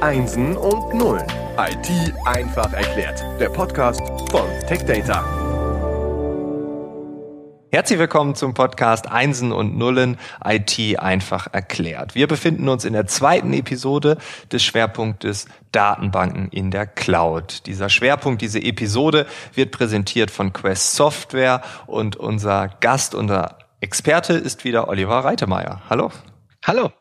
Einsen und Nullen. IT einfach erklärt. Der Podcast von TechData. Herzlich willkommen zum Podcast Einsen und Nullen IT einfach erklärt. Wir befinden uns in der zweiten Episode des Schwerpunktes Datenbanken in der Cloud. Dieser Schwerpunkt, diese Episode wird präsentiert von Quest Software und unser Gast, unser Experte ist wieder Oliver Reitemeyer. Hallo. Hallo.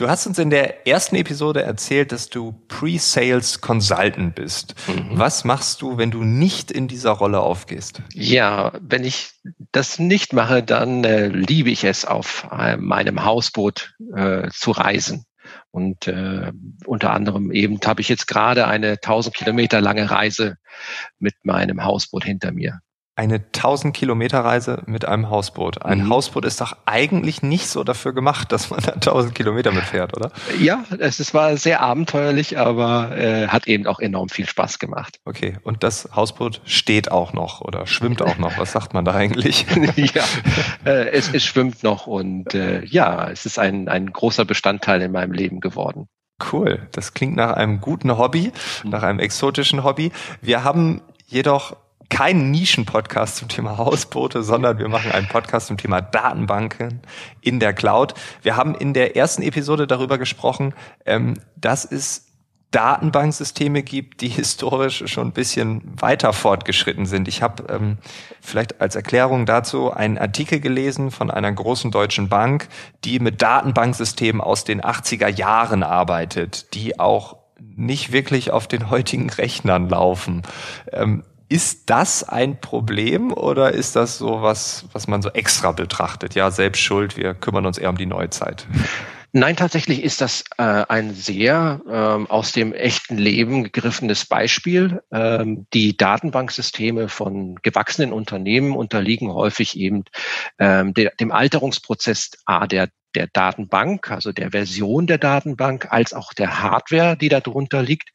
Du hast uns in der ersten Episode erzählt, dass du Pre-Sales Consultant bist. Mhm. Was machst du, wenn du nicht in dieser Rolle aufgehst? Ja, wenn ich das nicht mache, dann äh, liebe ich es, auf äh, meinem Hausboot äh, zu reisen. Und äh, unter anderem eben habe ich jetzt gerade eine 1000 Kilometer lange Reise mit meinem Hausboot hinter mir eine 1000 Kilometer Reise mit einem Hausboot. Ein mhm. Hausboot ist doch eigentlich nicht so dafür gemacht, dass man da 1000 Kilometer mitfährt, oder? Ja, es, war sehr abenteuerlich, aber äh, hat eben auch enorm viel Spaß gemacht. Okay, und das Hausboot steht auch noch oder schwimmt auch noch. Was sagt man da eigentlich? ja, äh, es, es schwimmt noch und äh, ja, es ist ein, ein großer Bestandteil in meinem Leben geworden. Cool, das klingt nach einem guten Hobby, mhm. nach einem exotischen Hobby. Wir haben jedoch keinen Nischen-Podcast zum Thema Hausboote, sondern wir machen einen Podcast zum Thema Datenbanken in der Cloud. Wir haben in der ersten Episode darüber gesprochen, ähm, dass es Datenbanksysteme gibt, die historisch schon ein bisschen weiter fortgeschritten sind. Ich habe ähm, vielleicht als Erklärung dazu einen Artikel gelesen von einer großen deutschen Bank, die mit Datenbanksystemen aus den 80er Jahren arbeitet, die auch nicht wirklich auf den heutigen Rechnern laufen. Ähm, ist das ein Problem oder ist das so was, was man so extra betrachtet? Ja, selbst schuld, wir kümmern uns eher um die Neuzeit. Nein, tatsächlich ist das äh, ein sehr ähm, aus dem echten Leben gegriffenes Beispiel. Ähm, die Datenbanksysteme von gewachsenen Unternehmen unterliegen häufig eben ähm, de, dem Alterungsprozess A der der Datenbank, also der Version der Datenbank, als auch der Hardware, die darunter liegt.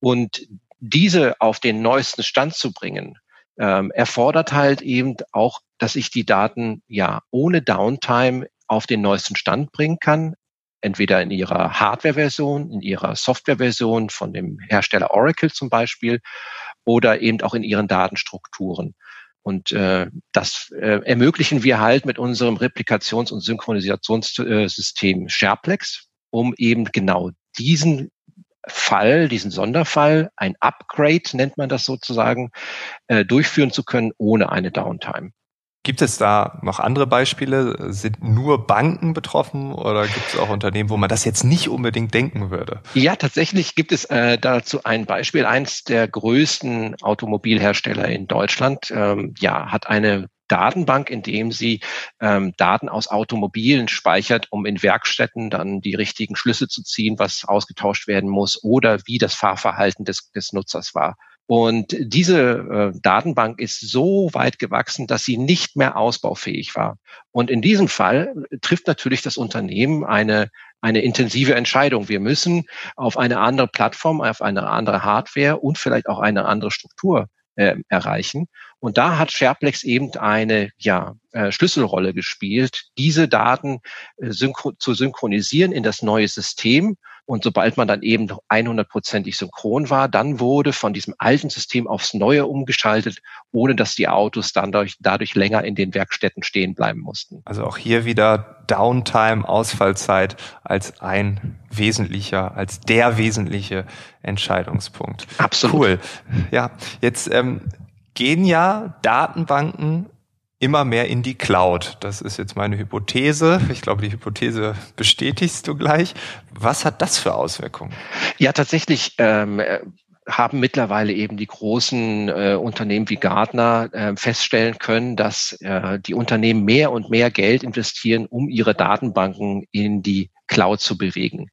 Und diese auf den neuesten Stand zu bringen, ähm, erfordert halt eben auch, dass ich die Daten ja ohne Downtime auf den neuesten Stand bringen kann, entweder in ihrer Hardware-Version, in ihrer Software-Version von dem Hersteller Oracle zum Beispiel oder eben auch in ihren Datenstrukturen. Und äh, das äh, ermöglichen wir halt mit unserem Replikations- und Synchronisationssystem SharePlex, um eben genau diesen Fall, diesen Sonderfall, ein Upgrade nennt man das sozusagen, äh, durchführen zu können ohne eine Downtime. Gibt es da noch andere Beispiele? Sind nur Banken betroffen oder gibt es auch Unternehmen, wo man das jetzt nicht unbedingt denken würde? Ja, tatsächlich gibt es äh, dazu ein Beispiel. Eins der größten Automobilhersteller in Deutschland ähm, ja, hat eine Datenbank, in dem sie ähm, Daten aus Automobilen speichert, um in Werkstätten dann die richtigen Schlüsse zu ziehen, was ausgetauscht werden muss oder wie das Fahrverhalten des, des Nutzers war. Und diese äh, Datenbank ist so weit gewachsen, dass sie nicht mehr ausbaufähig war. Und in diesem Fall trifft natürlich das Unternehmen eine, eine intensive Entscheidung. Wir müssen auf eine andere Plattform, auf eine andere Hardware und vielleicht auch eine andere Struktur äh, erreichen. Und da hat SharePlex eben eine ja, äh, Schlüsselrolle gespielt, diese Daten äh, synchro zu synchronisieren in das neue System. Und sobald man dann eben 100%ig synchron war, dann wurde von diesem alten System aufs neue umgeschaltet, ohne dass die Autos dann dadurch, dadurch länger in den Werkstätten stehen bleiben mussten. Also auch hier wieder Downtime, Ausfallzeit als ein wesentlicher, als der wesentliche Entscheidungspunkt. Absolut. Cool. Ja, jetzt ähm, gehen ja Datenbanken immer mehr in die Cloud. Das ist jetzt meine Hypothese. Ich glaube, die Hypothese bestätigst du gleich. Was hat das für Auswirkungen? Ja, tatsächlich ähm, haben mittlerweile eben die großen äh, Unternehmen wie Gartner äh, feststellen können, dass äh, die Unternehmen mehr und mehr Geld investieren, um ihre Datenbanken in die Cloud zu bewegen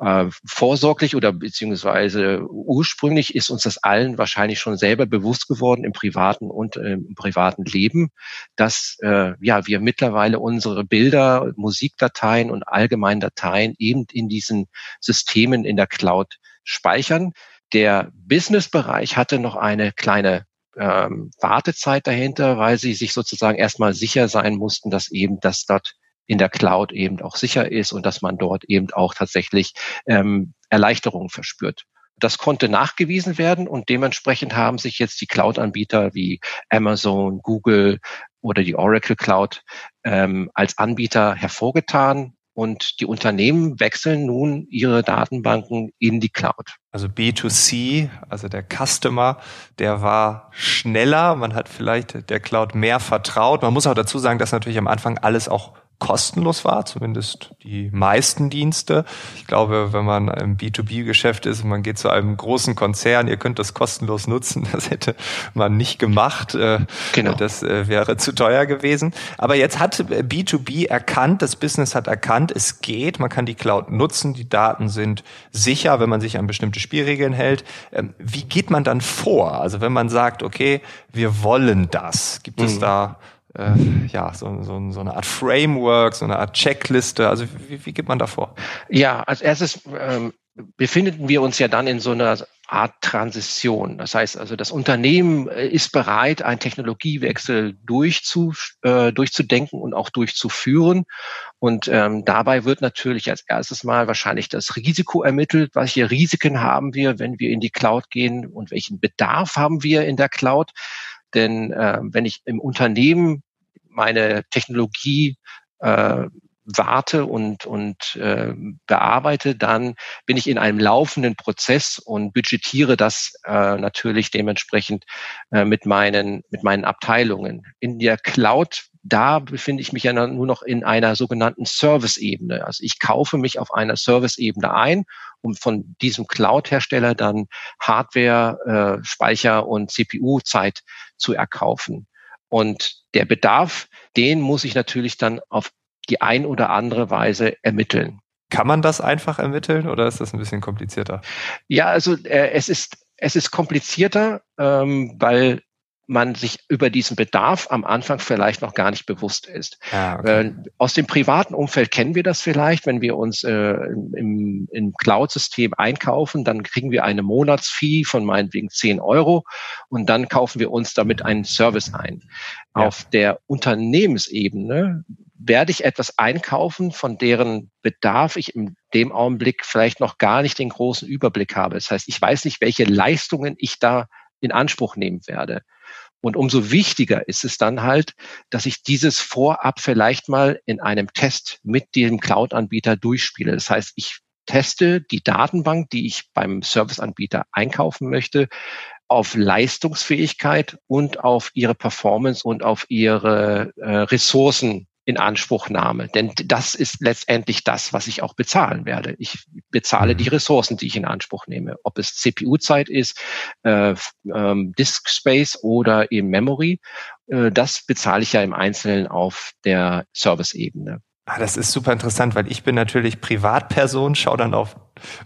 äh, vorsorglich oder beziehungsweise ursprünglich ist uns das allen wahrscheinlich schon selber bewusst geworden im privaten und äh, im privaten Leben, dass äh, ja wir mittlerweile unsere Bilder, Musikdateien und allgemeinen Dateien eben in diesen Systemen in der Cloud speichern. Der Business-Bereich hatte noch eine kleine ähm, Wartezeit dahinter, weil sie sich sozusagen erstmal sicher sein mussten, dass eben das dort in der Cloud eben auch sicher ist und dass man dort eben auch tatsächlich ähm, Erleichterungen verspürt. Das konnte nachgewiesen werden und dementsprechend haben sich jetzt die Cloud-Anbieter wie Amazon, Google oder die Oracle Cloud ähm, als Anbieter hervorgetan und die Unternehmen wechseln nun ihre Datenbanken in die Cloud. Also B2C, also der Customer, der war schneller, man hat vielleicht der Cloud mehr vertraut. Man muss auch dazu sagen, dass natürlich am Anfang alles auch kostenlos war, zumindest die meisten Dienste. Ich glaube, wenn man im B2B-Geschäft ist und man geht zu einem großen Konzern, ihr könnt das kostenlos nutzen, das hätte man nicht gemacht. Äh, genau. Das äh, wäre zu teuer gewesen. Aber jetzt hat B2B erkannt, das Business hat erkannt, es geht, man kann die Cloud nutzen, die Daten sind sicher, wenn man sich an bestimmte Spielregeln hält. Ähm, wie geht man dann vor? Also wenn man sagt, okay, wir wollen das, gibt es mhm. da äh, ja, so, so, so eine Art Framework, so eine Art Checkliste? Also wie, wie geht man da vor? Ja, als erstes ähm, befinden wir uns ja dann in so einer Art Transition. Das heißt also, das Unternehmen äh, ist bereit, einen Technologiewechsel durchzu, äh, durchzudenken und auch durchzuführen. Und ähm, dabei wird natürlich als erstes Mal wahrscheinlich das Risiko ermittelt. Welche Risiken haben wir, wenn wir in die Cloud gehen und welchen Bedarf haben wir in der Cloud? Denn äh, wenn ich im Unternehmen meine Technologie äh, warte und, und äh, bearbeite, dann bin ich in einem laufenden Prozess und budgetiere das äh, natürlich dementsprechend äh, mit, meinen, mit meinen Abteilungen. In der Cloud, da befinde ich mich ja nur noch in einer sogenannten Service-Ebene. Also ich kaufe mich auf einer Service-Ebene ein, um von diesem Cloud-Hersteller dann Hardware, äh, Speicher und CPU-Zeit zu erkaufen. Und der Bedarf, den muss ich natürlich dann auf die ein oder andere Weise ermitteln. Kann man das einfach ermitteln oder ist das ein bisschen komplizierter? Ja, also äh, es ist es ist komplizierter, ähm, weil man sich über diesen Bedarf am Anfang vielleicht noch gar nicht bewusst ist. Ah, okay. äh, aus dem privaten Umfeld kennen wir das vielleicht, wenn wir uns äh, im, im Cloud-System einkaufen, dann kriegen wir eine Monatsfee von meinetwegen 10 Euro und dann kaufen wir uns damit einen Service ein. Ja. Auf der Unternehmensebene werde ich etwas einkaufen, von deren Bedarf ich in dem Augenblick vielleicht noch gar nicht den großen Überblick habe. Das heißt, ich weiß nicht, welche Leistungen ich da in Anspruch nehmen werde. Und umso wichtiger ist es dann halt, dass ich dieses vorab vielleicht mal in einem Test mit dem Cloud-Anbieter durchspiele. Das heißt, ich teste die Datenbank, die ich beim Serviceanbieter einkaufen möchte, auf Leistungsfähigkeit und auf ihre Performance und auf ihre äh, Ressourcen in Anspruchnahme. Denn das ist letztendlich das, was ich auch bezahlen werde. Ich bezahle die mhm. Ressourcen, die ich in Anspruch nehme. Ob es CPU-Zeit ist, äh, ähm, Disk Space oder eben Memory, äh, das bezahle ich ja im Einzelnen auf der Service-Ebene. Ah, das ist super interessant, weil ich bin natürlich Privatperson, schaue dann auf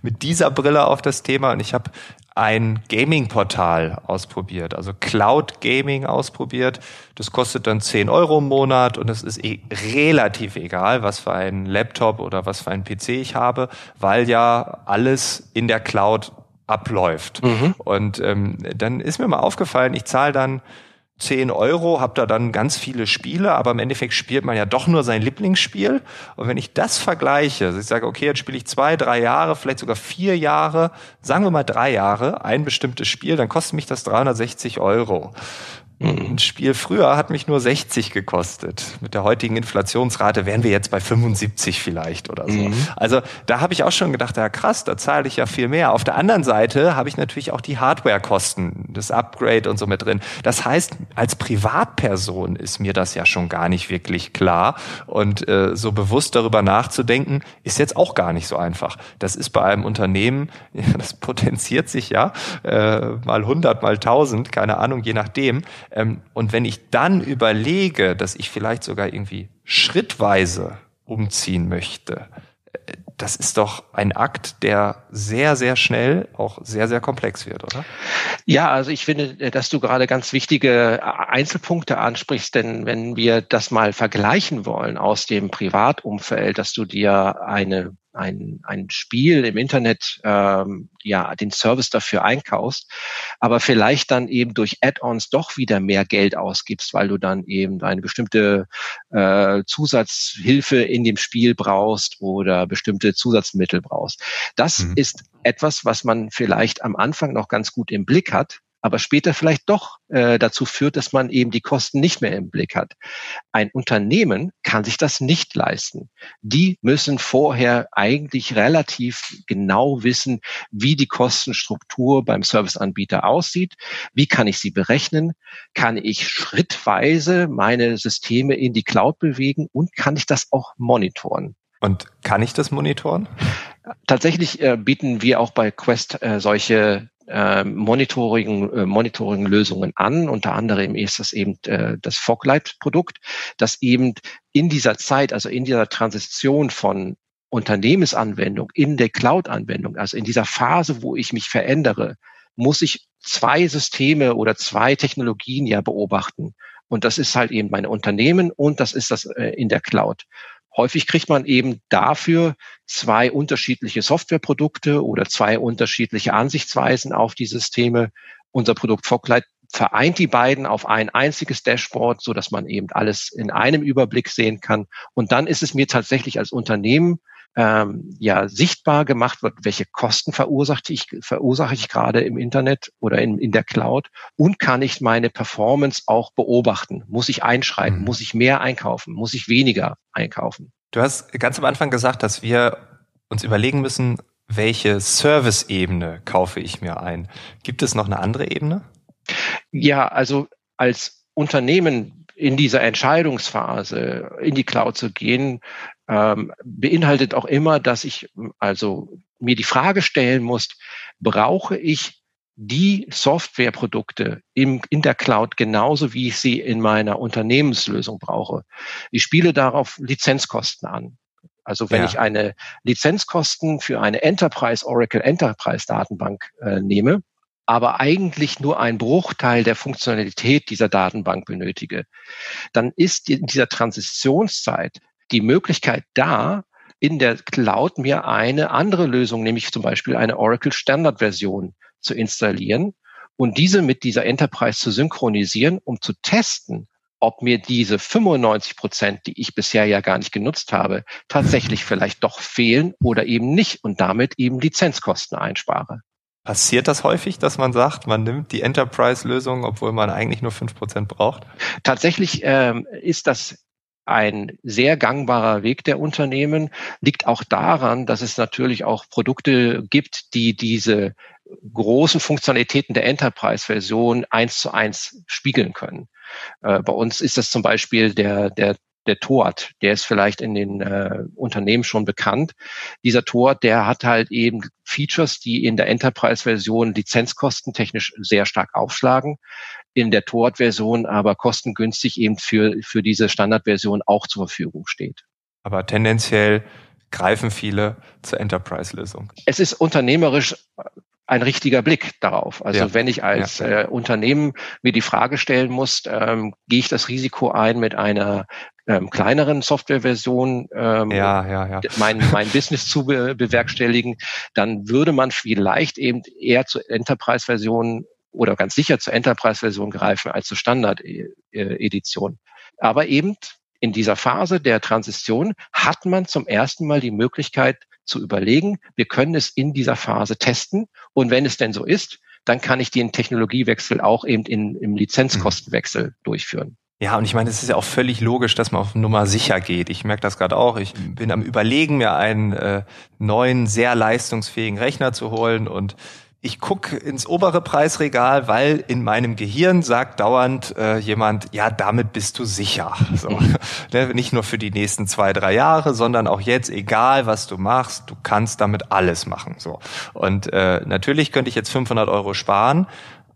mit dieser Brille auf das Thema und ich habe ein Gaming-Portal ausprobiert, also Cloud Gaming ausprobiert. Das kostet dann 10 Euro im Monat und es ist eh relativ egal, was für ein Laptop oder was für ein PC ich habe, weil ja alles in der Cloud abläuft. Mhm. Und ähm, dann ist mir mal aufgefallen, ich zahle dann 10 Euro, habe da dann ganz viele Spiele, aber im Endeffekt spielt man ja doch nur sein Lieblingsspiel. Und wenn ich das vergleiche, also ich sage, okay, jetzt spiele ich zwei, drei Jahre, vielleicht sogar vier Jahre, sagen wir mal drei Jahre, ein bestimmtes Spiel, dann kostet mich das 360 Euro. Ein Spiel früher hat mich nur 60 gekostet. Mit der heutigen Inflationsrate wären wir jetzt bei 75 vielleicht oder so. Mhm. Also da habe ich auch schon gedacht, ja krass, da zahle ich ja viel mehr. Auf der anderen Seite habe ich natürlich auch die Hardwarekosten, das Upgrade und so mit drin. Das heißt, als Privatperson ist mir das ja schon gar nicht wirklich klar. Und äh, so bewusst darüber nachzudenken, ist jetzt auch gar nicht so einfach. Das ist bei einem Unternehmen, das potenziert sich ja äh, mal 100, mal 1000, keine Ahnung, je nachdem und wenn ich dann überlege, dass ich vielleicht sogar irgendwie schrittweise umziehen möchte, äh, das ist doch ein Akt, der sehr, sehr schnell auch sehr, sehr komplex wird, oder? Ja, also ich finde, äh, dass du gerade ganz wichtige äh, Einzelpunkte ansprichst, denn wenn wir das mal vergleichen wollen aus dem Privatumfeld, dass du dir eine ein, ein Spiel im Internet ähm, ja den Service dafür einkaufst, aber vielleicht dann eben durch Add-ons doch wieder mehr Geld ausgibst, weil du dann eben eine bestimmte äh, Zusatzhilfe in dem Spiel brauchst oder bestimmte Zusatzmittel brauchst. Das mhm. ist etwas, was man vielleicht am Anfang noch ganz gut im Blick hat, aber später vielleicht doch äh, dazu führt, dass man eben die Kosten nicht mehr im Blick hat. Ein Unternehmen kann sich das nicht leisten. Die müssen vorher eigentlich relativ genau wissen, wie die Kostenstruktur beim Serviceanbieter aussieht, wie kann ich sie berechnen, kann ich schrittweise meine Systeme in die Cloud bewegen und kann ich das auch monitoren. Und kann ich das monitoren? Tatsächlich äh, bieten wir auch bei Quest äh, solche äh, Monitoring, äh, Monitoring-Lösungen an. Unter anderem ist das eben äh, das Foglight-Produkt, das eben in dieser Zeit, also in dieser Transition von Unternehmensanwendung in der Cloud-Anwendung, also in dieser Phase, wo ich mich verändere, muss ich zwei Systeme oder zwei Technologien ja beobachten. Und das ist halt eben mein Unternehmen und das ist das äh, in der Cloud. Häufig kriegt man eben dafür zwei unterschiedliche Softwareprodukte oder zwei unterschiedliche Ansichtsweisen auf die Systeme. Unser Produkt Foglight vereint die beiden auf ein einziges Dashboard, so dass man eben alles in einem Überblick sehen kann. Und dann ist es mir tatsächlich als Unternehmen ähm, ja sichtbar gemacht wird, welche Kosten verursache ich, verursache ich gerade im Internet oder in, in der Cloud und kann ich meine Performance auch beobachten? Muss ich einschreiten? Mhm. Muss ich mehr einkaufen? Muss ich weniger einkaufen? Du hast ganz am Anfang gesagt, dass wir uns überlegen müssen, welche Service-Ebene kaufe ich mir ein? Gibt es noch eine andere Ebene? Ja, also als Unternehmen in dieser Entscheidungsphase in die Cloud zu gehen, ähm, beinhaltet auch immer, dass ich also mir die Frage stellen muss, brauche ich die Softwareprodukte im, in der Cloud genauso, wie ich sie in meiner Unternehmenslösung brauche. Ich spiele darauf Lizenzkosten an. Also wenn ja. ich eine Lizenzkosten für eine Enterprise Oracle Enterprise Datenbank äh, nehme, aber eigentlich nur ein Bruchteil der Funktionalität dieser Datenbank benötige, dann ist in dieser Transitionszeit die Möglichkeit da, in der Cloud mir eine andere Lösung, nämlich zum Beispiel eine Oracle Standard-Version zu installieren und diese mit dieser Enterprise zu synchronisieren, um zu testen, ob mir diese 95 Prozent, die ich bisher ja gar nicht genutzt habe, tatsächlich vielleicht doch fehlen oder eben nicht und damit eben Lizenzkosten einspare. Passiert das häufig, dass man sagt, man nimmt die Enterprise-Lösung, obwohl man eigentlich nur fünf Prozent braucht? Tatsächlich ähm, ist das ein sehr gangbarer Weg der Unternehmen, liegt auch daran, dass es natürlich auch Produkte gibt, die diese großen Funktionalitäten der Enterprise-Version eins zu eins spiegeln können. Äh, bei uns ist das zum Beispiel der, der der Tort, der ist vielleicht in den äh, Unternehmen schon bekannt. Dieser Tort, der hat halt eben Features, die in der Enterprise-Version lizenzkostentechnisch sehr stark aufschlagen, in der Tort-Version aber kostengünstig eben für, für diese Standardversion auch zur Verfügung steht. Aber tendenziell greifen viele zur Enterprise-Lösung. Es ist unternehmerisch ein richtiger Blick darauf. Also ja. wenn ich als ja. äh, Unternehmen mir die Frage stellen muss, ähm, gehe ich das Risiko ein, mit einer ähm, kleineren Softwareversion ähm, ja, ja, ja. mein, mein Business zu be bewerkstelligen, dann würde man vielleicht eben eher zur Enterprise-Version oder ganz sicher zur Enterprise-Version greifen als zur Standard-Edition. Aber eben in dieser Phase der Transition hat man zum ersten Mal die Möglichkeit zu überlegen, wir können es in dieser Phase testen und wenn es denn so ist, dann kann ich den Technologiewechsel auch eben in, im Lizenzkostenwechsel mhm. durchführen. Ja, und ich meine, es ist ja auch völlig logisch, dass man auf Nummer sicher geht. Ich merke das gerade auch. Ich bin am Überlegen, mir einen äh, neuen, sehr leistungsfähigen Rechner zu holen und ich gucke ins obere Preisregal, weil in meinem Gehirn sagt dauernd äh, jemand, ja, damit bist du sicher. So. ne, nicht nur für die nächsten zwei, drei Jahre, sondern auch jetzt, egal was du machst, du kannst damit alles machen. So. Und äh, natürlich könnte ich jetzt 500 Euro sparen,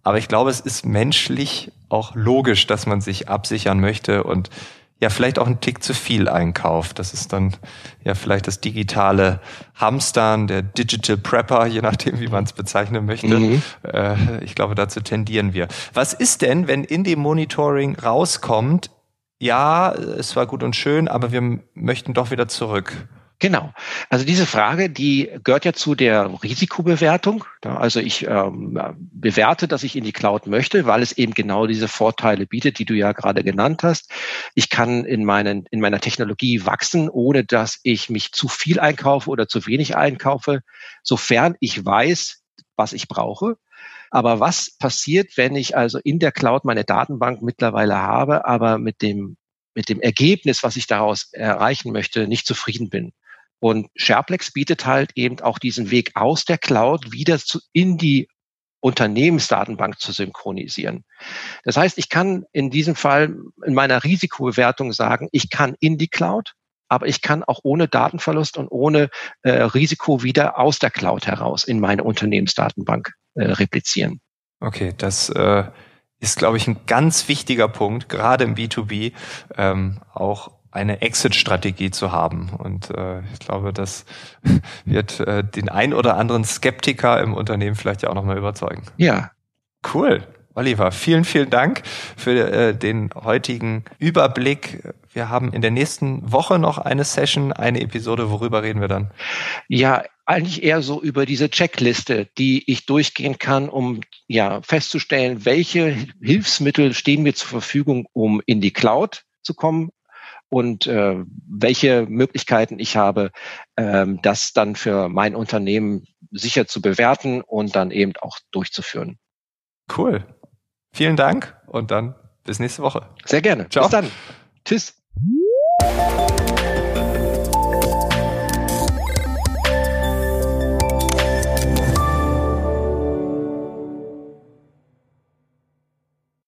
aber ich glaube, es ist menschlich auch logisch, dass man sich absichern möchte und ja vielleicht auch ein Tick zu viel einkauft. Das ist dann ja vielleicht das digitale Hamstern, der Digital Prepper, je nachdem, wie man es bezeichnen möchte. Mhm. Äh, ich glaube, dazu tendieren wir. Was ist denn, wenn in dem Monitoring rauskommt, ja, es war gut und schön, aber wir möchten doch wieder zurück? Genau. Also diese Frage, die gehört ja zu der Risikobewertung. Also ich ähm, bewerte, dass ich in die Cloud möchte, weil es eben genau diese Vorteile bietet, die du ja gerade genannt hast. Ich kann in, meinen, in meiner Technologie wachsen, ohne dass ich mich zu viel einkaufe oder zu wenig einkaufe, sofern ich weiß, was ich brauche. Aber was passiert, wenn ich also in der Cloud meine Datenbank mittlerweile habe, aber mit dem mit dem Ergebnis, was ich daraus erreichen möchte, nicht zufrieden bin. Und SharePlex bietet halt eben auch diesen Weg aus der Cloud wieder zu, in die Unternehmensdatenbank zu synchronisieren. Das heißt, ich kann in diesem Fall in meiner Risikobewertung sagen, ich kann in die Cloud, aber ich kann auch ohne Datenverlust und ohne äh, Risiko wieder aus der Cloud heraus in meine Unternehmensdatenbank äh, replizieren. Okay, das äh, ist, glaube ich, ein ganz wichtiger Punkt, gerade im B2B, ähm, auch eine Exit-Strategie zu haben. Und äh, ich glaube, das wird äh, den ein oder anderen Skeptiker im Unternehmen vielleicht ja auch nochmal überzeugen. Ja. Cool. Oliver, vielen, vielen Dank für äh, den heutigen Überblick. Wir haben in der nächsten Woche noch eine Session, eine Episode. Worüber reden wir dann? Ja, eigentlich eher so über diese Checkliste, die ich durchgehen kann, um ja festzustellen, welche Hilfsmittel stehen mir zur Verfügung, um in die Cloud zu kommen, und äh, welche Möglichkeiten ich habe, ähm, das dann für mein Unternehmen sicher zu bewerten und dann eben auch durchzuführen. Cool. Vielen Dank und dann bis nächste Woche. Sehr gerne. Ciao. Bis dann. Tschüss.